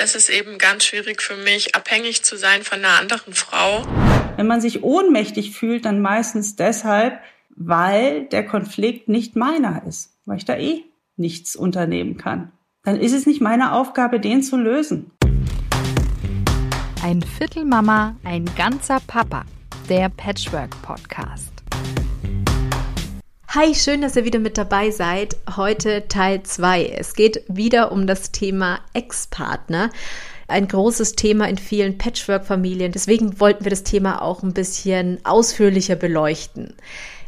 das ist eben ganz schwierig für mich, abhängig zu sein von einer anderen Frau. Wenn man sich ohnmächtig fühlt, dann meistens deshalb, weil der Konflikt nicht meiner ist, weil ich da eh nichts unternehmen kann. Dann ist es nicht meine Aufgabe, den zu lösen. Ein Viertel Mama, ein ganzer Papa. Der Patchwork Podcast. Hi, schön, dass ihr wieder mit dabei seid. Heute Teil 2. Es geht wieder um das Thema Ex-Partner. Ein großes Thema in vielen Patchwork-Familien. Deswegen wollten wir das Thema auch ein bisschen ausführlicher beleuchten.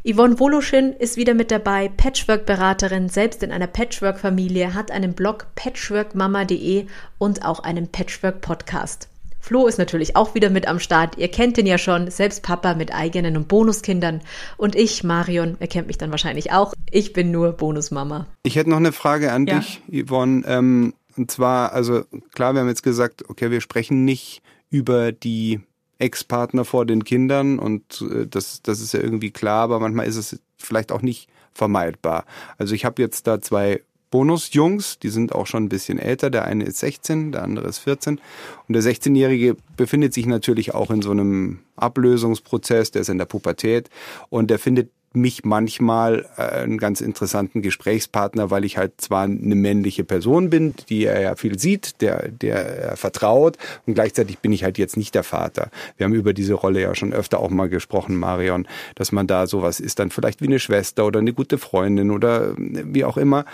Yvonne Woloschin ist wieder mit dabei, Patchwork-Beraterin, selbst in einer Patchwork-Familie, hat einen Blog patchworkmama.de und auch einen Patchwork-Podcast. Flo ist natürlich auch wieder mit am Start. Ihr kennt ihn ja schon, selbst Papa mit eigenen und Bonuskindern. Und ich, Marion, ihr kennt mich dann wahrscheinlich auch. Ich bin nur Bonusmama. Ich hätte noch eine Frage an ja. dich, Yvonne. Ähm, und zwar, also klar, wir haben jetzt gesagt, okay, wir sprechen nicht über die Ex-Partner vor den Kindern und äh, das, das ist ja irgendwie klar, aber manchmal ist es vielleicht auch nicht vermeidbar. Also ich habe jetzt da zwei Bonusjungs, die sind auch schon ein bisschen älter. Der eine ist 16, der andere ist 14. Und der 16-Jährige befindet sich natürlich auch in so einem Ablösungsprozess, der ist in der Pubertät und der findet mich manchmal äh, einen ganz interessanten Gesprächspartner, weil ich halt zwar eine männliche Person bin, die er ja viel sieht, der, der er vertraut und gleichzeitig bin ich halt jetzt nicht der Vater. Wir haben über diese Rolle ja schon öfter auch mal gesprochen, Marion, dass man da sowas ist, dann vielleicht wie eine Schwester oder eine gute Freundin oder wie auch immer.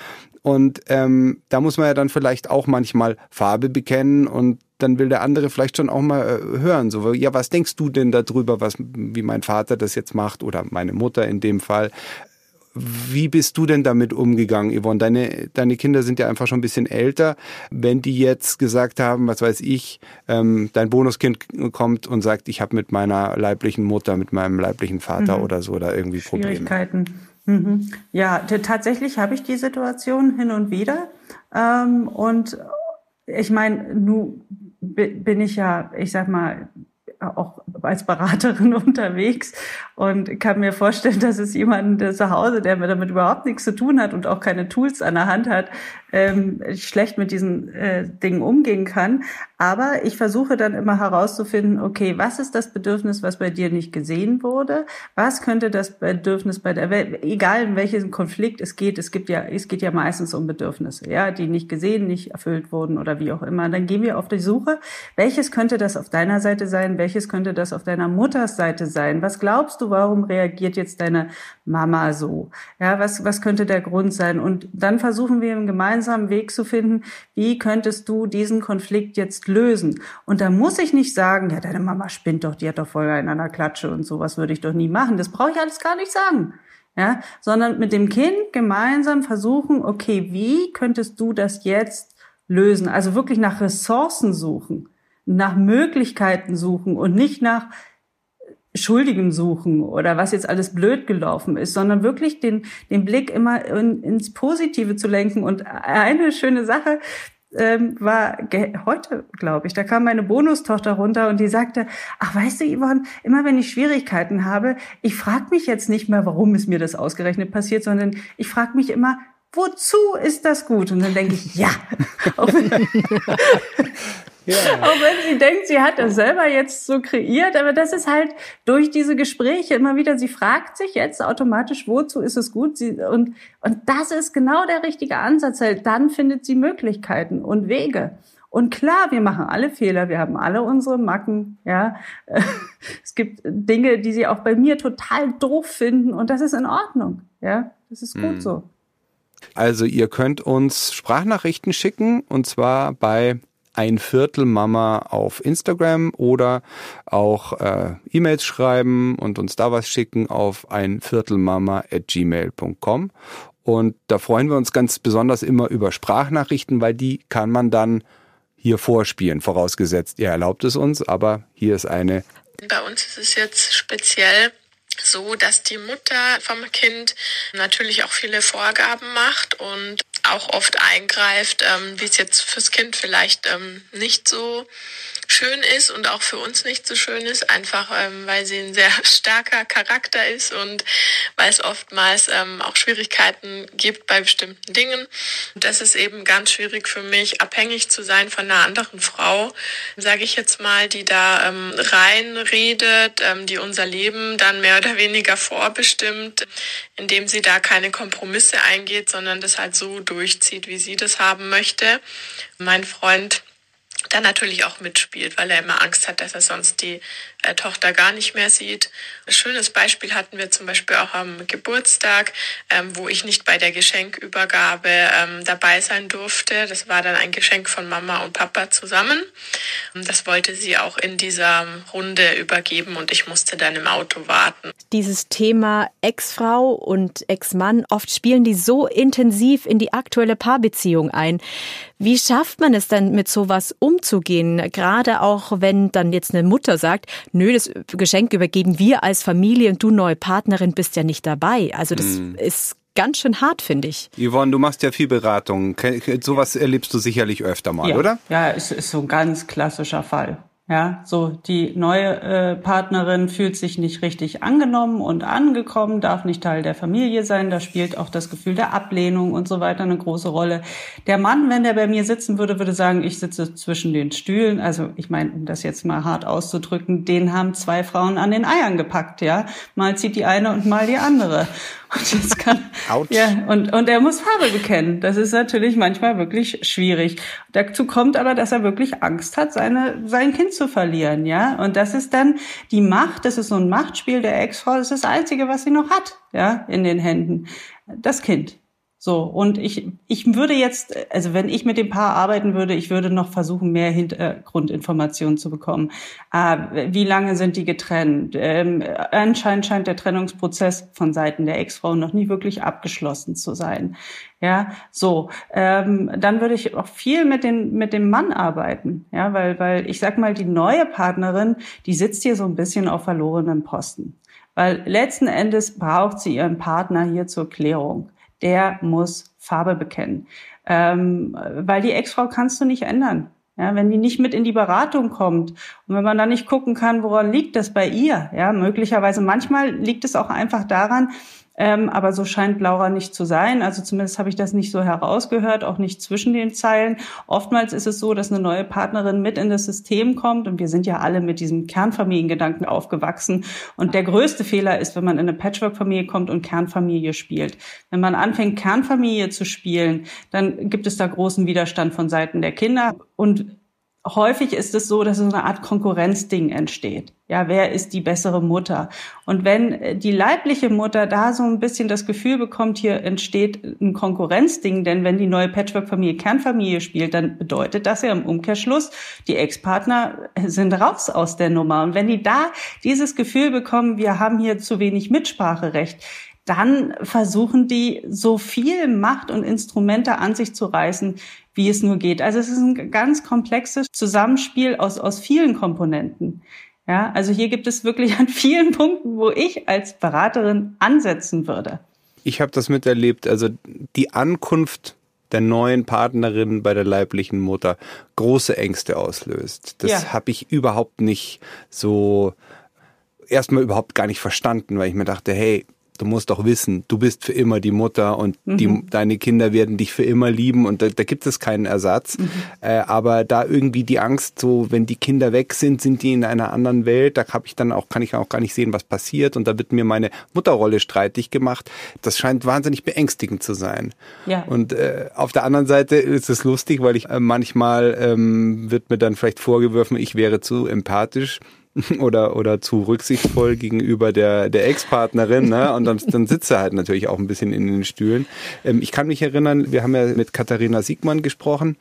Und ähm, da muss man ja dann vielleicht auch manchmal Farbe bekennen und dann will der andere vielleicht schon auch mal äh, hören, so, ja, was denkst du denn darüber, was, wie mein Vater das jetzt macht oder meine Mutter in dem Fall? Wie bist du denn damit umgegangen, Yvonne? Deine, deine Kinder sind ja einfach schon ein bisschen älter. Wenn die jetzt gesagt haben, was weiß ich, ähm, dein Bonuskind kommt und sagt, ich habe mit meiner leiblichen Mutter, mit meinem leiblichen Vater mhm. oder so da irgendwie Probleme. Mhm. Ja, tatsächlich habe ich die Situation hin und wieder. Ähm, und ich meine, nu bin ich ja, ich sag mal, auch als Beraterin unterwegs und kann mir vorstellen, dass es jemanden zu Hause, der damit überhaupt nichts zu tun hat und auch keine Tools an der Hand hat, ähm, schlecht mit diesen äh, Dingen umgehen kann. Aber ich versuche dann immer herauszufinden, okay, was ist das Bedürfnis, was bei dir nicht gesehen wurde? Was könnte das Bedürfnis bei der Welt, egal in welchen Konflikt es geht, es gibt ja, es geht ja meistens um Bedürfnisse, ja, die nicht gesehen, nicht erfüllt wurden oder wie auch immer. Dann gehen wir auf die Suche. Welches könnte das auf deiner Seite sein? Welches könnte das auf deiner Mutters Seite sein? Was glaubst du, warum reagiert jetzt deine Mama so? Ja, was, was könnte der Grund sein? Und dann versuchen wir im gemeinsamen Weg zu finden, wie könntest du diesen Konflikt jetzt lösen? Und da muss ich nicht sagen, ja, deine Mama spinnt doch, die hat doch Feuer in einer Klatsche und sowas würde ich doch nie machen. Das brauche ich alles gar nicht sagen. Ja, sondern mit dem Kind gemeinsam versuchen, okay, wie könntest du das jetzt lösen? Also wirklich nach Ressourcen suchen, nach Möglichkeiten suchen und nicht nach Schuldigen suchen oder was jetzt alles blöd gelaufen ist, sondern wirklich den, den Blick immer in, ins Positive zu lenken. Und eine schöne Sache, ähm, war heute, glaube ich, da kam meine Bonustochter runter und die sagte, ach weißt du, Yvonne, immer wenn ich Schwierigkeiten habe, ich frage mich jetzt nicht mehr, warum ist mir das ausgerechnet passiert, sondern ich frage mich immer, wozu ist das gut? Und dann denke ich, ja. Ja. Auch wenn sie denkt, sie hat das selber jetzt so kreiert, aber das ist halt durch diese Gespräche immer wieder, sie fragt sich jetzt automatisch, wozu ist es gut? Sie, und, und das ist genau der richtige Ansatz. Halt. Dann findet sie Möglichkeiten und Wege. Und klar, wir machen alle Fehler, wir haben alle unsere Macken, ja. Es gibt Dinge, die sie auch bei mir total doof finden und das ist in Ordnung, ja. Das ist gut hm. so. Also ihr könnt uns Sprachnachrichten schicken und zwar bei ein Viertel Mama auf Instagram oder auch äh, E-Mails schreiben und uns da was schicken auf ein Viertelmama at gmail.com. Und da freuen wir uns ganz besonders immer über Sprachnachrichten, weil die kann man dann hier vorspielen, vorausgesetzt, ihr erlaubt es uns, aber hier ist eine. Bei uns ist es jetzt speziell so, dass die Mutter vom Kind natürlich auch viele Vorgaben macht und auch oft eingreift, ähm, wie es jetzt fürs Kind vielleicht ähm, nicht so schön ist und auch für uns nicht so schön ist, einfach ähm, weil sie ein sehr starker Charakter ist und weil es oftmals ähm, auch Schwierigkeiten gibt bei bestimmten Dingen. Und das ist eben ganz schwierig für mich, abhängig zu sein von einer anderen Frau, sage ich jetzt mal, die da ähm, reinredet, ähm, die unser Leben dann mehr oder weniger vorbestimmt, indem sie da keine Kompromisse eingeht, sondern das halt so durchzieht, wie sie das haben möchte. Mein Freund dann natürlich auch mitspielt, weil er immer Angst hat, dass er sonst die Tochter gar nicht mehr sieht. Ein schönes Beispiel hatten wir zum Beispiel auch am Geburtstag, ähm, wo ich nicht bei der Geschenkübergabe ähm, dabei sein durfte. Das war dann ein Geschenk von Mama und Papa zusammen. Das wollte sie auch in dieser Runde übergeben und ich musste dann im Auto warten. Dieses Thema Ex-Frau und Ex-Mann, oft spielen die so intensiv in die aktuelle Paarbeziehung ein. Wie schafft man es denn, mit sowas umzugehen? Gerade auch, wenn dann jetzt eine Mutter sagt, nö, das Geschenk übergeben wir als Familie und du neue Partnerin bist ja nicht dabei. Also das mm. ist ganz schön hart, finde ich. Yvonne, du machst ja viel Beratung. Sowas erlebst du sicherlich öfter mal, ja. oder? Ja, es ist so ein ganz klassischer Fall. Ja, so die neue äh, Partnerin fühlt sich nicht richtig angenommen und angekommen, darf nicht Teil der Familie sein. Da spielt auch das Gefühl der Ablehnung und so weiter eine große Rolle. Der Mann, wenn der bei mir sitzen würde, würde sagen, ich sitze zwischen den Stühlen. Also ich meine, um das jetzt mal hart auszudrücken, den haben zwei Frauen an den Eiern gepackt. Ja, mal zieht die eine und mal die andere. Und das kann, ja, und, und er muss Farbe bekennen. Das ist natürlich manchmal wirklich schwierig. Dazu kommt aber, dass er wirklich Angst hat, seine, sein Kind zu verlieren, ja. Und das ist dann die Macht, das ist so ein Machtspiel der Ex-Frau, das ist das Einzige, was sie noch hat, ja, in den Händen. Das Kind. So, und ich, ich würde jetzt, also wenn ich mit dem Paar arbeiten würde, ich würde noch versuchen, mehr Hintergrundinformationen zu bekommen. Äh, wie lange sind die getrennt? Ähm, anscheinend scheint der Trennungsprozess von Seiten der Ex-Frau noch nie wirklich abgeschlossen zu sein. Ja, so, ähm, dann würde ich auch viel mit, den, mit dem Mann arbeiten. Ja, weil, weil ich sag mal, die neue Partnerin, die sitzt hier so ein bisschen auf verlorenen Posten. Weil letzten Endes braucht sie ihren Partner hier zur Klärung der muss Farbe bekennen. Ähm, weil die Ex-Frau kannst du nicht ändern. Ja, wenn die nicht mit in die Beratung kommt und wenn man dann nicht gucken kann, woran liegt das bei ihr, ja, möglicherweise manchmal liegt es auch einfach daran, ähm, aber so scheint Laura nicht zu sein. Also zumindest habe ich das nicht so herausgehört, auch nicht zwischen den Zeilen. Oftmals ist es so, dass eine neue Partnerin mit in das System kommt und wir sind ja alle mit diesem Kernfamiliengedanken aufgewachsen. Und der größte Fehler ist, wenn man in eine Patchwork-Familie kommt und Kernfamilie spielt. Wenn man anfängt, Kernfamilie zu spielen, dann gibt es da großen Widerstand von Seiten der Kinder. Und häufig ist es so, dass so eine Art Konkurrenzding entsteht. Ja, wer ist die bessere Mutter? Und wenn äh, die leibliche Mutter da so ein bisschen das Gefühl bekommt, hier entsteht ein Konkurrenzding, denn wenn die neue Patchwork-Familie Kernfamilie spielt, dann bedeutet das ja im Umkehrschluss, die Ex-Partner sind raus aus der Nummer. Und wenn die da dieses Gefühl bekommen, wir haben hier zu wenig Mitspracherecht, dann versuchen die so viel Macht und Instrumente an sich zu reißen, wie es nur geht. Also es ist ein ganz komplexes Zusammenspiel aus, aus vielen Komponenten. Ja, also hier gibt es wirklich an vielen Punkten, wo ich als Beraterin ansetzen würde. Ich habe das miterlebt. Also die Ankunft der neuen Partnerin bei der leiblichen Mutter große Ängste auslöst. Das ja. habe ich überhaupt nicht so erstmal überhaupt gar nicht verstanden, weil ich mir dachte, hey, du musst doch wissen, du bist für immer die Mutter und mhm. die, deine Kinder werden dich für immer lieben und da, da gibt es keinen Ersatz. Mhm. Äh, aber da irgendwie die Angst, so wenn die Kinder weg sind, sind die in einer anderen Welt, da habe ich dann auch, kann ich auch gar nicht sehen, was passiert und da wird mir meine Mutterrolle streitig gemacht. Das scheint wahnsinnig beängstigend zu sein. Ja. Und äh, auf der anderen Seite ist es lustig, weil ich äh, manchmal ähm, wird mir dann vielleicht vorgeworfen, ich wäre zu empathisch oder, oder zu rücksichtsvoll gegenüber der, der Ex-Partnerin, ne? Und dann, dann sitzt er halt natürlich auch ein bisschen in den Stühlen. Ähm, ich kann mich erinnern, wir haben ja mit Katharina Siegmann gesprochen.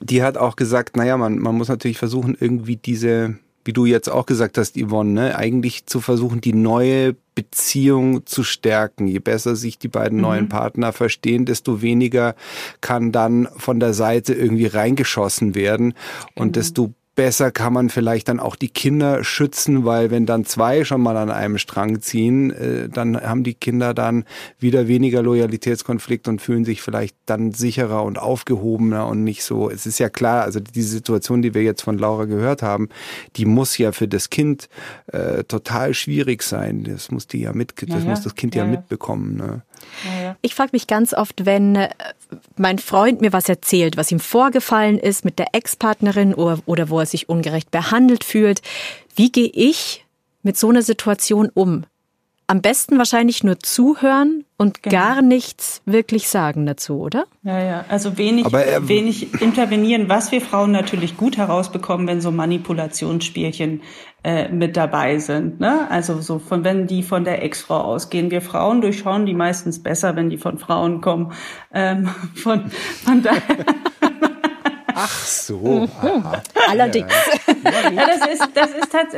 Die hat auch gesagt, naja, man, man muss natürlich versuchen, irgendwie diese, wie du jetzt auch gesagt hast, Yvonne, ne, eigentlich zu versuchen, die neue Beziehung zu stärken. Je besser sich die beiden mhm. neuen Partner verstehen, desto weniger kann dann von der Seite irgendwie reingeschossen werden und mhm. desto besser kann man vielleicht dann auch die Kinder schützen, weil wenn dann zwei schon mal an einem Strang ziehen, äh, dann haben die Kinder dann wieder weniger Loyalitätskonflikt und fühlen sich vielleicht dann sicherer und aufgehobener und nicht so. Es ist ja klar, also die Situation, die wir jetzt von Laura gehört haben, die muss ja für das Kind äh, total schwierig sein. Das muss die ja mit, das ja, muss das Kind ja, ja mitbekommen. Ne? Ich frage mich ganz oft, wenn äh, mein Freund mir was erzählt, was ihm vorgefallen ist mit der Ex-Partnerin oder, oder wo er sich ungerecht behandelt fühlt, wie gehe ich mit so einer Situation um? Am besten wahrscheinlich nur zuhören und genau. gar nichts wirklich sagen dazu, oder? Ja, ja. Also wenig, Aber, äh, wenig intervenieren, was wir Frauen natürlich gut herausbekommen, wenn so Manipulationsspielchen äh, mit dabei sind. Ne? Also so von wenn die von der Ex-Frau ausgehen. Wir Frauen durchschauen die meistens besser, wenn die von Frauen kommen. Ähm, von, von daher. Ach so. Allerdings. Ja, das ist, das ist tats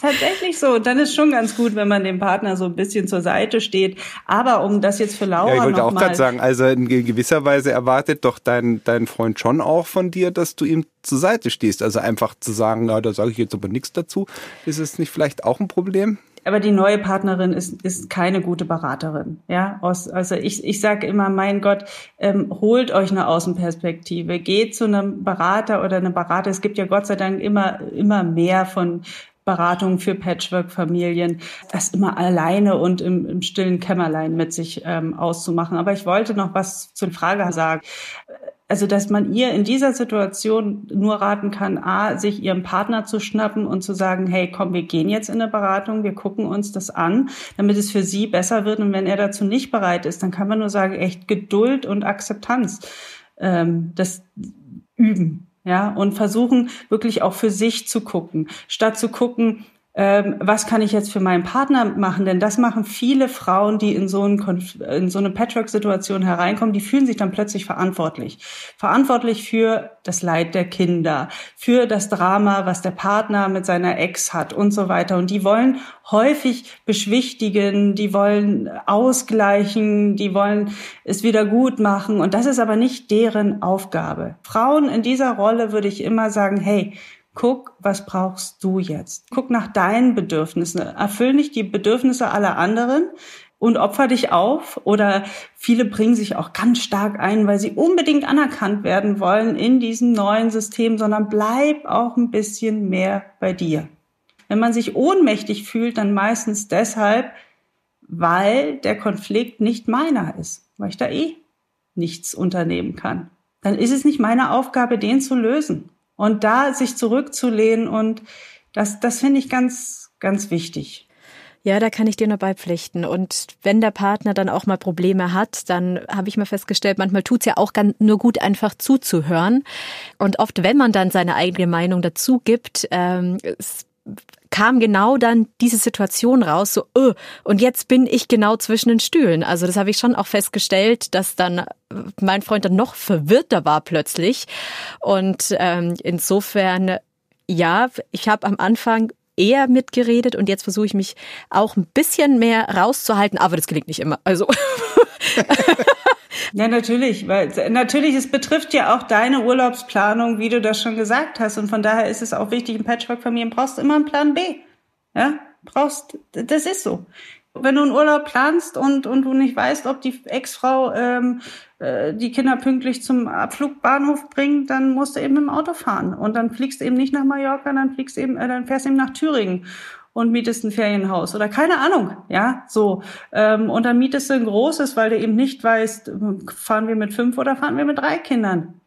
tatsächlich so. dann ist schon ganz gut, wenn man dem Partner so ein bisschen zur Seite steht. Aber um das jetzt für Laura ja, ich wollte auch gerade sagen, also in gewisser Weise erwartet doch dein, dein Freund schon auch von dir, dass du ihm zur Seite stehst. Also einfach zu sagen, na, da sage ich jetzt aber nichts dazu. Ist es nicht vielleicht auch ein Problem? Aber die neue Partnerin ist, ist keine gute Beraterin. Ja, Aus, also ich, ich sage immer, mein Gott, ähm, holt euch eine Außenperspektive, geht zu einem Berater oder einer Berater. Es gibt ja Gott sei Dank immer, immer mehr von Beratung für Patchwork-Familien, das immer alleine und im, im stillen Kämmerlein mit sich ähm, auszumachen. Aber ich wollte noch was zur Frage sagen also dass man ihr in dieser Situation nur raten kann, a, sich ihren Partner zu schnappen und zu sagen, hey, komm, wir gehen jetzt in eine Beratung, wir gucken uns das an, damit es für sie besser wird. Und wenn er dazu nicht bereit ist, dann kann man nur sagen, echt Geduld und Akzeptanz, ähm, das üben. Ja, und versuchen wirklich auch für sich zu gucken, statt zu gucken, ähm, was kann ich jetzt für meinen Partner machen? Denn das machen viele Frauen, die in so, in so eine Patchwork-Situation hereinkommen, die fühlen sich dann plötzlich verantwortlich. Verantwortlich für das Leid der Kinder, für das Drama, was der Partner mit seiner Ex hat und so weiter. Und die wollen häufig beschwichtigen, die wollen ausgleichen, die wollen es wieder gut machen. Und das ist aber nicht deren Aufgabe. Frauen in dieser Rolle würde ich immer sagen, hey, Guck, was brauchst du jetzt? Guck nach deinen Bedürfnissen. Erfüll nicht die Bedürfnisse aller anderen und opfer dich auf. Oder viele bringen sich auch ganz stark ein, weil sie unbedingt anerkannt werden wollen in diesem neuen System, sondern bleib auch ein bisschen mehr bei dir. Wenn man sich ohnmächtig fühlt, dann meistens deshalb, weil der Konflikt nicht meiner ist, weil ich da eh nichts unternehmen kann. Dann ist es nicht meine Aufgabe, den zu lösen. Und da sich zurückzulehnen und das, das finde ich ganz, ganz wichtig. Ja, da kann ich dir nur beipflichten. Und wenn der Partner dann auch mal Probleme hat, dann habe ich mal festgestellt, manchmal tut es ja auch ganz, nur gut, einfach zuzuhören. Und oft, wenn man dann seine eigene Meinung dazu gibt, ähm, es kam genau dann diese Situation raus, so, öh, und jetzt bin ich genau zwischen den Stühlen. Also das habe ich schon auch festgestellt, dass dann mein Freund dann noch verwirrter war plötzlich. Und ähm, insofern, ja, ich habe am Anfang eher mitgeredet und jetzt versuche ich mich auch ein bisschen mehr rauszuhalten, aber das gelingt nicht immer. Also Ja, natürlich, weil natürlich, es betrifft ja auch deine Urlaubsplanung, wie du das schon gesagt hast. Und von daher ist es auch wichtig, in Patchwork-Familien brauchst du immer einen Plan B. Ja, brauchst, das ist so. Wenn du einen Urlaub planst und, und du nicht weißt, ob die Ex-Frau ähm, äh, die Kinder pünktlich zum Abflugbahnhof bringt, dann musst du eben im Auto fahren. Und dann fliegst du eben nicht nach Mallorca, dann fliegst eben, äh, dann fährst du eben nach Thüringen und mietest ein Ferienhaus oder keine Ahnung, ja, so. Ähm, und dann mietest du ein großes, weil du eben nicht weißt, fahren wir mit fünf oder fahren wir mit drei Kindern.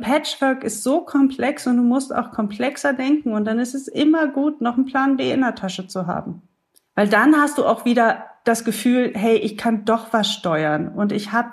Patchwork ist so komplex und du musst auch komplexer denken und dann ist es immer gut, noch einen Plan B in der Tasche zu haben. Weil dann hast du auch wieder das Gefühl, hey, ich kann doch was steuern und ich habe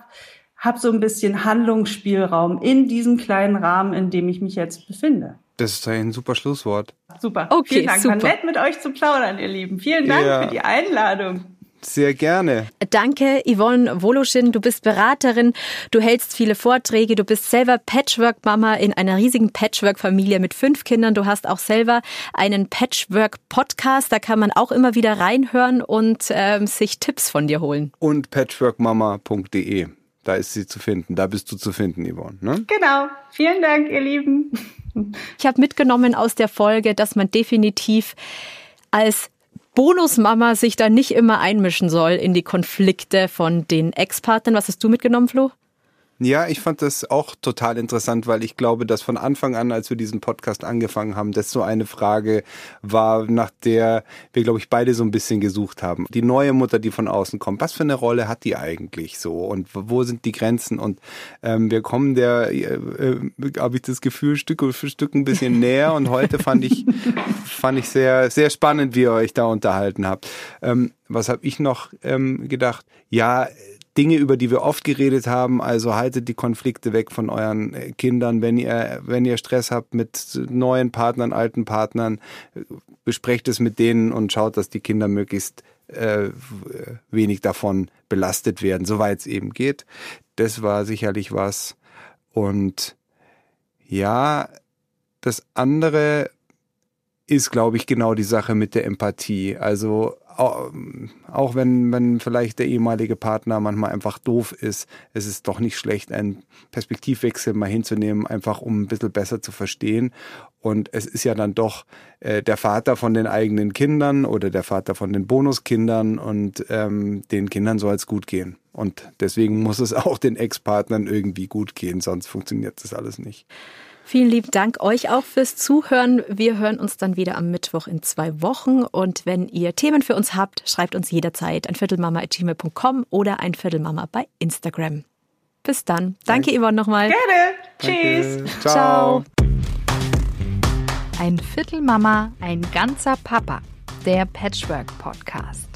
hab so ein bisschen Handlungsspielraum in diesem kleinen Rahmen, in dem ich mich jetzt befinde. Das ist ein super Schlusswort. Super. Okay, Vielen Dank. Super. War nett mit euch zu plaudern, ihr Lieben. Vielen Dank ja. für die Einladung. Sehr gerne. Danke, Yvonne Woloschin. Du bist Beraterin, du hältst viele Vorträge, du bist selber Patchwork-Mama in einer riesigen Patchwork-Familie mit fünf Kindern. Du hast auch selber einen Patchwork-Podcast, da kann man auch immer wieder reinhören und ähm, sich Tipps von dir holen. Und patchworkmama.de, da ist sie zu finden, da bist du zu finden, Yvonne. Ne? Genau. Vielen Dank, ihr Lieben. Ich habe mitgenommen aus der Folge, dass man definitiv als Bonusmama sich da nicht immer einmischen soll in die Konflikte von den Ex-Partnern. Was hast du mitgenommen, Flo? Ja, ich fand das auch total interessant, weil ich glaube, dass von Anfang an, als wir diesen Podcast angefangen haben, das so eine Frage war, nach der wir, glaube ich, beide so ein bisschen gesucht haben. Die neue Mutter, die von außen kommt, was für eine Rolle hat die eigentlich so und wo sind die Grenzen? Und ähm, wir kommen der, äh, äh, habe ich das Gefühl, Stück für Stück ein bisschen näher und heute fand ich, fand ich sehr, sehr spannend, wie ihr euch da unterhalten habt. Ähm, was habe ich noch ähm, gedacht? Ja, Dinge, über die wir oft geredet haben. Also haltet die Konflikte weg von euren äh, Kindern, wenn ihr, wenn ihr Stress habt mit neuen Partnern, alten Partnern, besprecht es mit denen und schaut, dass die Kinder möglichst äh, wenig davon belastet werden, soweit es eben geht. Das war sicherlich was. Und ja, das andere ist, glaube ich, genau die Sache mit der Empathie. Also auch wenn, wenn vielleicht der ehemalige Partner manchmal einfach doof ist, es ist doch nicht schlecht, einen Perspektivwechsel mal hinzunehmen, einfach um ein bisschen besser zu verstehen. Und es ist ja dann doch äh, der Vater von den eigenen Kindern oder der Vater von den Bonuskindern und ähm, den Kindern soll es gut gehen. Und deswegen muss es auch den Ex-Partnern irgendwie gut gehen, sonst funktioniert das alles nicht. Vielen lieben Dank euch auch fürs Zuhören. Wir hören uns dann wieder am Mittwoch in zwei Wochen. Und wenn ihr Themen für uns habt, schreibt uns jederzeit ein Viertelmama.gmail.com oder ein Viertelmama bei Instagram. Bis dann. Danke, Danke. Yvonne, nochmal. Gerne. Tschüss. Ciao. Ciao. Ein Viertelmama, ein ganzer Papa. Der Patchwork Podcast.